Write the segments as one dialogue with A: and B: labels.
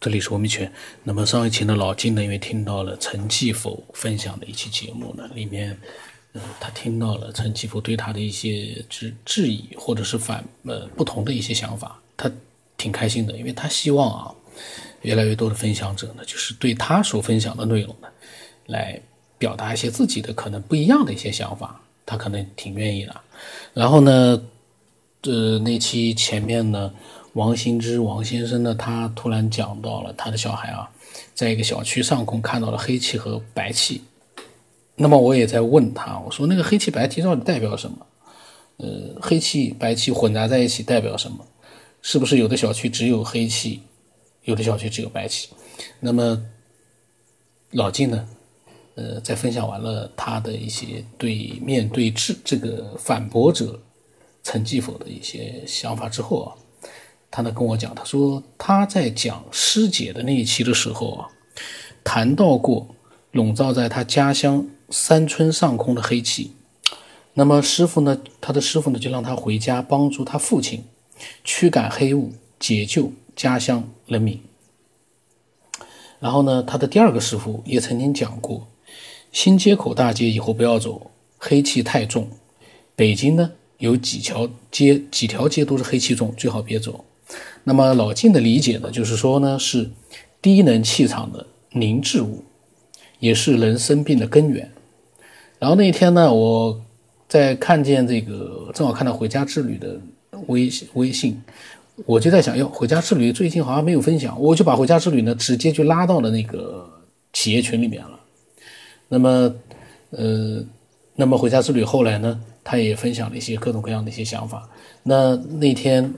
A: 这里是文明圈。那么上一期呢，老金呢，因为听到了陈继福分享的一期节目呢，里面，呃，他听到了陈继福对他的一些质质疑，或者是反呃不同的一些想法，他挺开心的，因为他希望啊，越来越多的分享者呢，就是对他所分享的内容呢，来表达一些自己的可能不一样的一些想法，他可能挺愿意的。然后呢，呃，那期前面呢。王新之王先生呢，他突然讲到了他的小孩啊，在一个小区上空看到了黑气和白气。那么我也在问他，我说那个黑气白气到底代表什么？呃，黑气白气混杂在一起代表什么？是不是有的小区只有黑气，有的小区只有白气？那么老晋呢，呃，在分享完了他的一些对面对质这个反驳者陈继否的一些想法之后啊。他呢跟我讲，他说他在讲师姐的那一期的时候啊，谈到过笼罩在他家乡山村上空的黑气。那么师傅呢，他的师傅呢就让他回家帮助他父亲驱赶黑雾，解救家乡人民。然后呢，他的第二个师傅也曾经讲过，新街口大街以后不要走，黑气太重。北京呢有几条街，几条街都是黑气重，最好别走。那么老晋的理解呢，就是说呢，是低能气场的凝滞物，也是人生病的根源。然后那一天呢，我在看见这个，正好看到回家之旅的微微信，我就在想，哟，回家之旅最近好像没有分享，我就把回家之旅呢直接就拉到了那个企业群里面了。那么，呃，那么回家之旅后来呢，他也分享了一些各种各样的一些想法。那那天。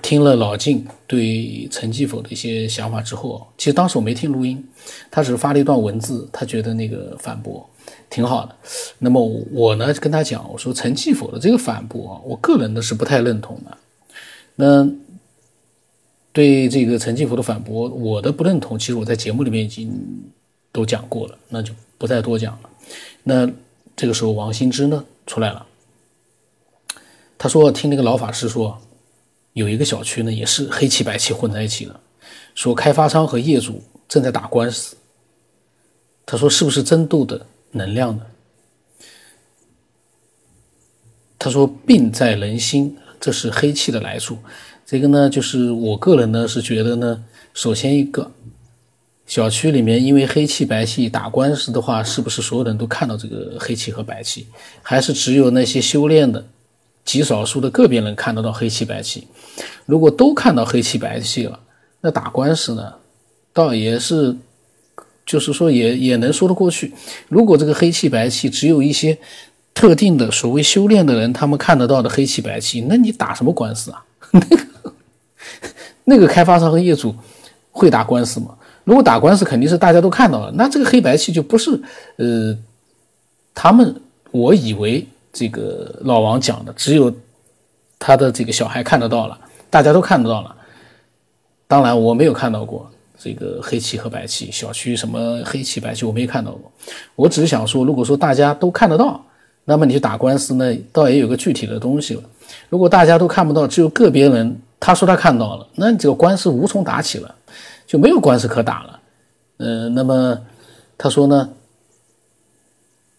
A: 听了老晋对陈继否的一些想法之后，其实当时我没听录音，他只是发了一段文字，他觉得那个反驳挺好的。那么我呢跟他讲，我说陈继否的这个反驳啊，我个人呢是不太认同的。那对这个陈继否的反驳，我的不认同，其实我在节目里面已经都讲过了，那就不再多讲了。那这个时候王新之呢出来了，他说听那个老法师说。有一个小区呢，也是黑气白气混在一起了，说开发商和业主正在打官司。他说是不是争斗的能量呢？他说病在人心，这是黑气的来处。这个呢，就是我个人呢是觉得呢，首先一个小区里面因为黑气白气打官司的话，是不是所有人都看到这个黑气和白气，还是只有那些修炼的？极少数的个别人看得到黑气白气，如果都看到黑气白气了，那打官司呢，倒也是，就是说也也能说得过去。如果这个黑气白气只有一些特定的所谓修炼的人他们看得到的黑气白气，那你打什么官司啊？那个那个开发商和业主会打官司吗？如果打官司，肯定是大家都看到了，那这个黑白气就不是呃，他们我以为。这个老王讲的，只有他的这个小孩看得到了，大家都看得到了。当然，我没有看到过这个黑棋和白棋，小区什么黑棋白棋我没看到过。我只是想说，如果说大家都看得到，那么你去打官司呢，倒也有个具体的东西了。如果大家都看不到，只有个别人他说他看到了，那这个官司无从打起了，就没有官司可打了。呃，那么他说呢，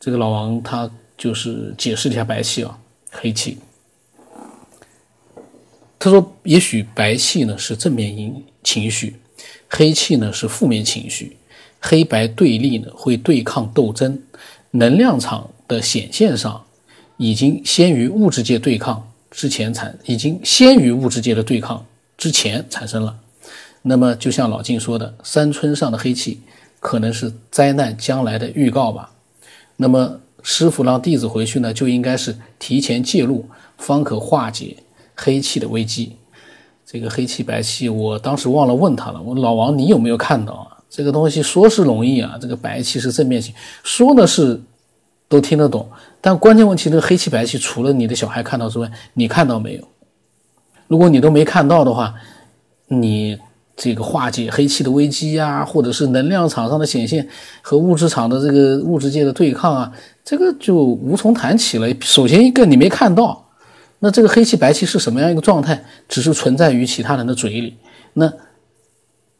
A: 这个老王他。就是解释一下白气啊，黑气。他说，也许白气呢是正面因情绪，黑气呢是负面情绪，黑白对立呢会对抗斗争，能量场的显现上已经先于物质界对抗之前产，已经先于物质界的对抗之前产生了。那么，就像老晋说的，山村上的黑气可能是灾难将来的预告吧。那么。师傅让弟子回去呢，就应该是提前介入，方可化解黑气的危机。这个黑气白气，我当时忘了问他了。我老王，你有没有看到啊？这个东西说是容易啊，这个白气是正面气，说的是都听得懂，但关键问题，这个黑气白气，除了你的小孩看到之外，你看到没有？如果你都没看到的话，你。这个化解黑气的危机呀，或者是能量场上的显现和物质场的这个物质界的对抗啊，这个就无从谈起了。首先一个你没看到，那这个黑气白气是什么样一个状态，只是存在于其他人的嘴里。那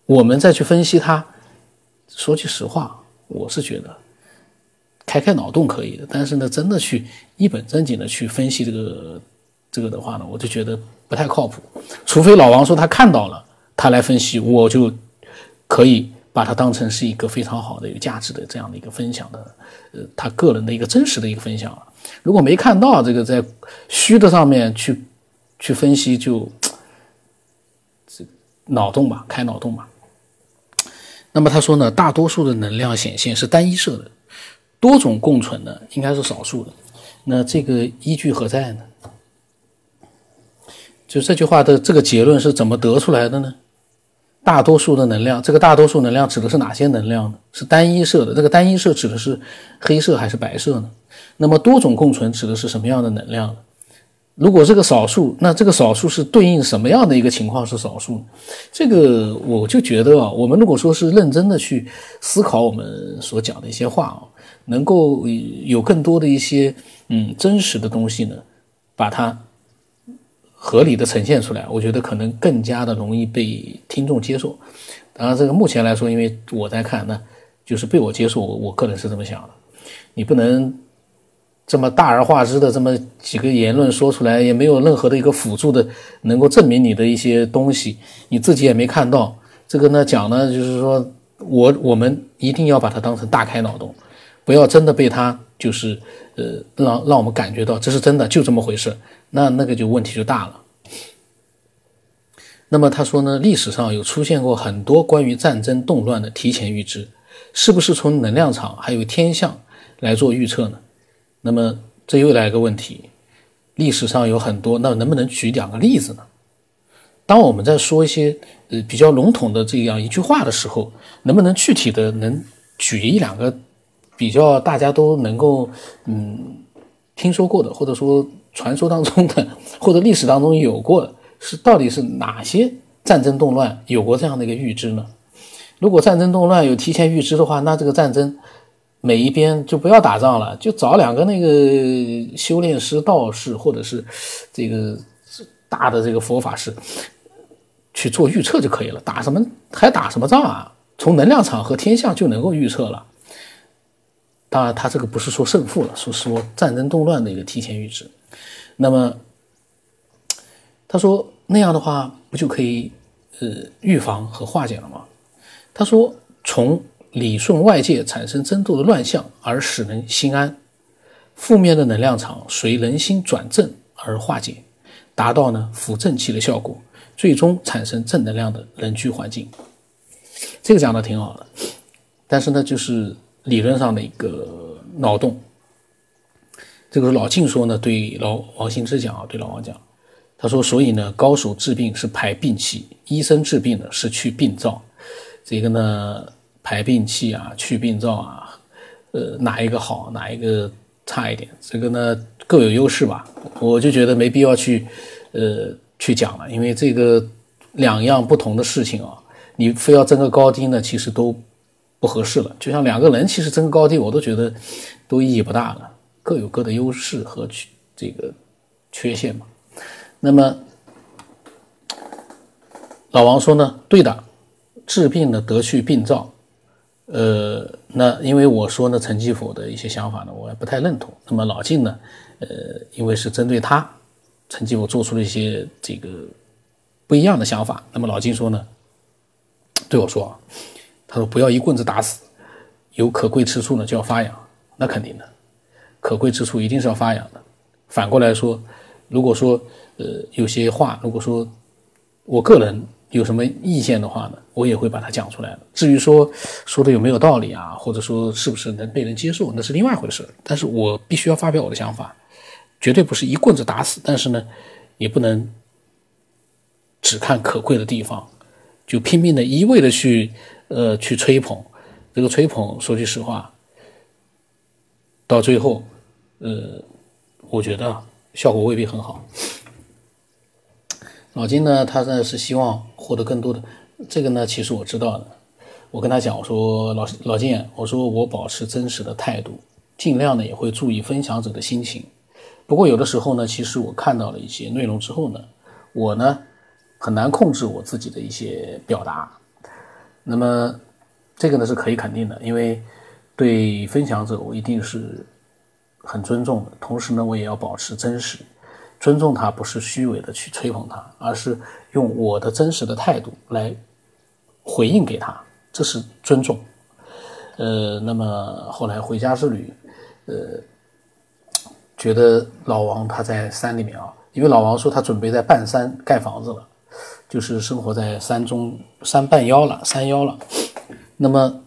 A: 我们再去分析它，说句实话，我是觉得开开脑洞可以的，但是呢，真的去一本正经的去分析这个这个的话呢，我就觉得不太靠谱。除非老王说他看到了，他来分析，我就可以。把它当成是一个非常好的、有价值的这样的一个分享的，呃，他个人的一个真实的一个分享了。如果没看到这个在虚的上面去去分析，就这脑洞吧，开脑洞吧。那么他说呢，大多数的能量显现是单一色的，多种共存的应该是少数的。那这个依据何在呢？就这句话的这个结论是怎么得出来的呢？大多数的能量，这个大多数能量指的是哪些能量呢？是单一色的，这个单一色指的是黑色还是白色呢？那么多种共存指的是什么样的能量呢？如果这个少数，那这个少数是对应什么样的一个情况是少数？这个我就觉得啊，我们如果说是认真的去思考我们所讲的一些话啊，能够有更多的一些嗯真实的东西呢，把它。合理的呈现出来，我觉得可能更加的容易被听众接受。当然，这个目前来说，因为我在看，那就是被我接受。我我个人是这么想的。你不能这么大而化之的这么几个言论说出来，也没有任何的一个辅助的能够证明你的一些东西，你自己也没看到。这个呢讲呢，就是说我我们一定要把它当成大开脑洞，不要真的被他就是呃让让我们感觉到这是真的，就这么回事。那那个就问题就大了。那么他说呢，历史上有出现过很多关于战争动乱的提前预知，是不是从能量场还有天象来做预测呢？那么这又来一个问题，历史上有很多，那能不能举两个例子呢？当我们在说一些呃比较笼统的这样一句话的时候，能不能具体的能举一两个比较大家都能够嗯听说过的，或者说？传说当中的或者历史当中有过是到底是哪些战争动乱有过这样的一个预知呢？如果战争动乱有提前预知的话，那这个战争每一边就不要打仗了，就找两个那个修炼师、道士或者是这个大的这个佛法师去做预测就可以了。打什么还打什么仗啊？从能量场和天象就能够预测了。当然，他这个不是说胜负了，是说战争动乱的一个提前预知。那么，他说那样的话不就可以呃预防和化解了吗？他说从理顺外界产生争斗的乱象而使人心安，负面的能量场随人心转正而化解，达到呢扶正气的效果，最终产生正能量的人居环境。这个讲的挺好的，但是呢就是理论上的一个脑洞。这个是老晋说呢，对老王新之讲啊，对老王讲，他说，所以呢，高手治病是排病气，医生治病呢是去病灶。这个呢，排病气啊，去病灶啊，呃，哪一个好，哪一个差一点？这个呢各有优势吧。我就觉得没必要去，呃，去讲了，因为这个两样不同的事情啊，你非要争个高低呢，其实都不合适了。就像两个人其实争高低，我都觉得都意义不大了。各有各的优势和缺这个缺陷嘛。那么老王说呢，对的，治病呢得去病灶。呃，那因为我说呢，陈继甫的一些想法呢，我也不太认同。那么老晋呢，呃，因为是针对他，陈继甫做出了一些这个不一样的想法。那么老晋说呢，对我说，他说不要一棍子打死，有可贵之处呢就要发扬，那肯定的。可贵之处一定是要发扬的。反过来说，如果说呃有些话，如果说我个人有什么意见的话呢，我也会把它讲出来的。至于说说的有没有道理啊，或者说是不是能被人接受，那是另外一回事。但是我必须要发表我的想法，绝对不是一棍子打死。但是呢，也不能只看可贵的地方，就拼命的一味的去呃去吹捧。这个吹捧，说句实话。到最后，呃，我觉得效果未必很好。老金呢，他呢是希望获得更多的这个呢，其实我知道的。我跟他讲，我说老老金，我说我保持真实的态度，尽量呢也会注意分享者的心情。不过有的时候呢，其实我看到了一些内容之后呢，我呢很难控制我自己的一些表达。那么这个呢是可以肯定的，因为对分享者我一定是很尊重的，同时呢我也要保持真实，尊重他不是虚伪的去吹捧他，而是用我的真实的态度来回应给他，这是尊重。呃，那么后来回家之旅，呃，觉得老王他在山里面啊，因为老王说他准备在半山盖房子了。就是生活在山中山半腰了，山腰了。那么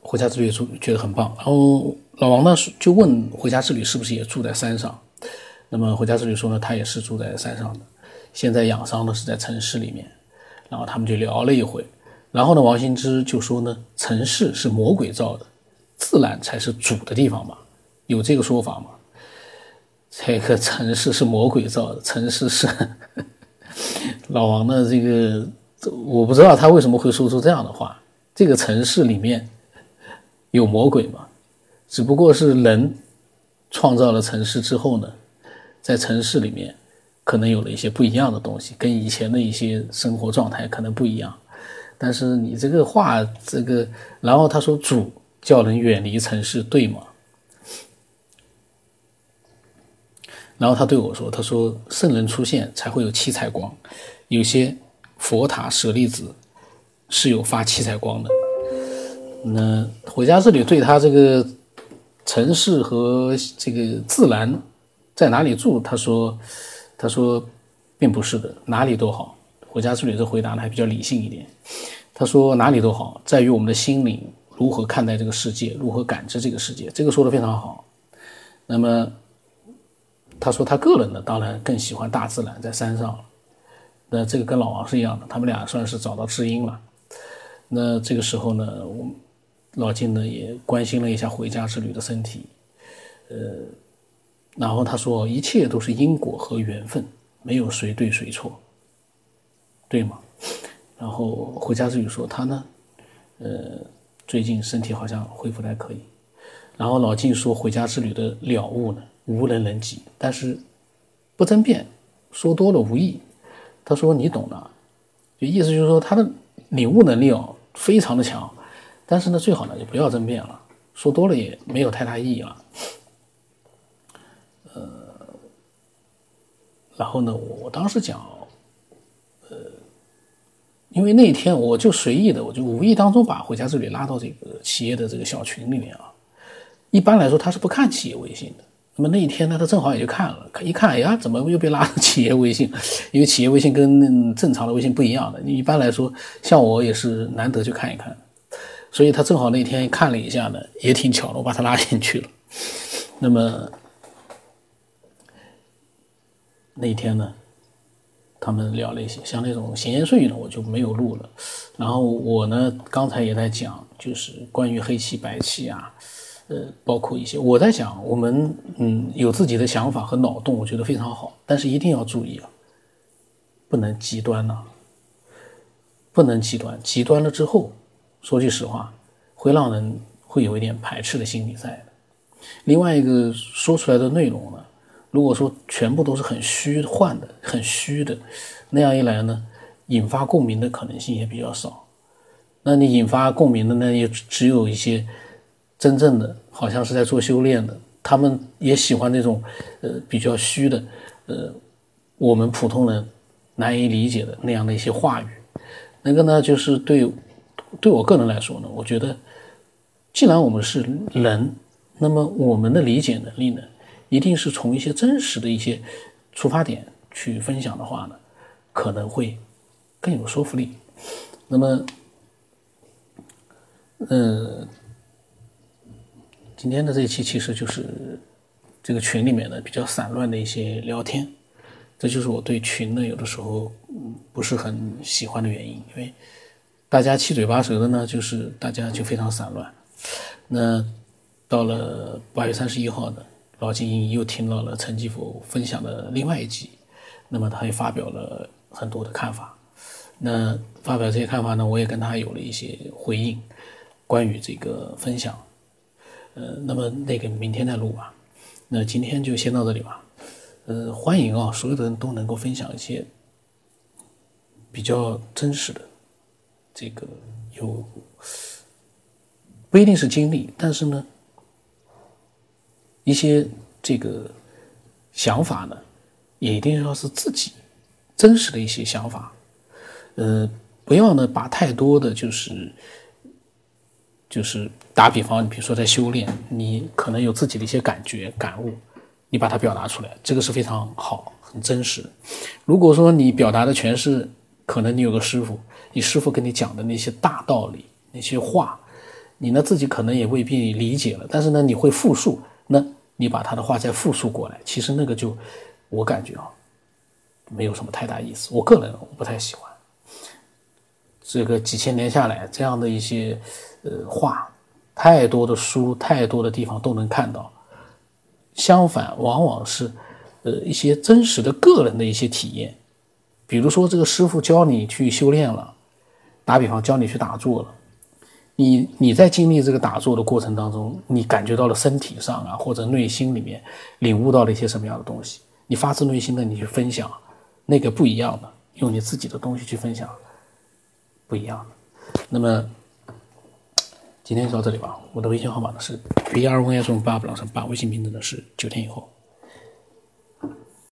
A: 回家之旅也住觉得很棒。然后老王呢就问回家之旅是不是也住在山上？那么回家之旅说呢，他也是住在山上的。现在养伤呢是在城市里面。然后他们就聊了一会。然后呢，王新之就说呢，城市是魔鬼造的，自然才是主的地方嘛，有这个说法吗？这个城市是魔鬼造的，城市是。老王的这个，我不知道他为什么会说出这样的话。这个城市里面有魔鬼吗？只不过是人创造了城市之后呢，在城市里面可能有了一些不一样的东西，跟以前的一些生活状态可能不一样。但是你这个话，这个，然后他说主叫人远离城市，对吗？然后他对我说：“他说圣人出现才会有七彩光，有些佛塔舍利子是有发七彩光的。那回家这里对他这个城市和这个自然在哪里住？他说，他说并不是的，哪里都好。回家这里的回答呢还比较理性一点。他说哪里都好，在于我们的心灵如何看待这个世界，如何感知这个世界。这个说的非常好。那么。”他说他个人呢，当然更喜欢大自然，在山上。那这个跟老王是一样的，他们俩算是找到知音了。那这个时候呢，我老金呢也关心了一下回家之旅的身体，呃，然后他说一切都是因果和缘分，没有谁对谁错，对吗？然后回家之旅说他呢，呃，最近身体好像恢复的还可以。然后老金说回家之旅的了悟呢？无人能及，但是不争辩，说多了无益。他说你懂的，就意思就是说他的领悟能力哦非常的强，但是呢最好呢就不要争辩了，说多了也没有太大意义了。呃，然后呢我当时讲，呃，因为那天我就随意的，我就无意当中把回家这里拉到这个企业的这个小群里面啊。一般来说他是不看企业微信的。那么那一天呢，他正好也就看了，一看，哎呀，怎么又被拉到企业微信？因为企业微信跟正常的微信不一样的。一般来说，像我也是难得去看一看，所以他正好那天看了一下呢，也挺巧的，我把他拉进去了。那么那一天呢，他们聊了一些，像那种闲言碎语呢，我就没有录了。然后我呢，刚才也在讲，就是关于黑气白气啊。呃，包括一些，我在想，我们嗯有自己的想法和脑洞，我觉得非常好，但是一定要注意啊，不能极端呐，不能极端，极端了之后，说句实话，会让人会有一点排斥的心理在的。另外一个说出来的内容呢，如果说全部都是很虚幻的、很虚的，那样一来呢，引发共鸣的可能性也比较少。那你引发共鸣的呢，也只有一些。真正的好像是在做修炼的，他们也喜欢那种，呃，比较虚的，呃，我们普通人难以理解的那样的一些话语。那个呢，就是对，对我个人来说呢，我觉得，既然我们是人，那么我们的理解能力呢，一定是从一些真实的一些出发点去分享的话呢，可能会更有说服力。那么，嗯。今天的这一期其实就是这个群里面的比较散乱的一些聊天，这就是我对群呢有的时候不是很喜欢的原因，因为大家七嘴八舌的呢，就是大家就非常散乱。那到了八月三十一号呢，老金又听到了陈继福分享的另外一集，那么他也发表了很多的看法。那发表这些看法呢，我也跟他有了一些回应，关于这个分享。呃，那么那个明天再录吧。那今天就先到这里吧。呃，欢迎啊，所有的人都能够分享一些比较真实的这个有不一定是经历，但是呢，一些这个想法呢，也一定要是自己真实的一些想法，呃，不要呢把太多的就是就是打比方，你比如说在修炼，你可能有自己的一些感觉感悟，你把它表达出来，这个是非常好。很真实。如果说你表达的全是，可能你有个师傅，你师傅跟你讲的那些大道理、那些话，你呢自己可能也未必理解了。但是呢，你会复述，那你把他的话再复述过来，其实那个就，我感觉啊，没有什么太大意思。我个人我不太喜欢。这个几千年下来，这样的一些呃话，太多的书，太多的地方都能看到。相反，往往是。呃，一些真实的个人的一些体验，比如说这个师傅教你去修炼了，打比方教你去打坐了，你你在经历这个打坐的过程当中，你感觉到了身体上啊或者内心里面领悟到了一些什么样的东西，你发自内心的你去分享，那个不一样的，用你自己的东西去分享，不一样的。那么今天就到这里吧，我的微信号码呢是 b r y 中八不老三八，微信名字呢是九天以后。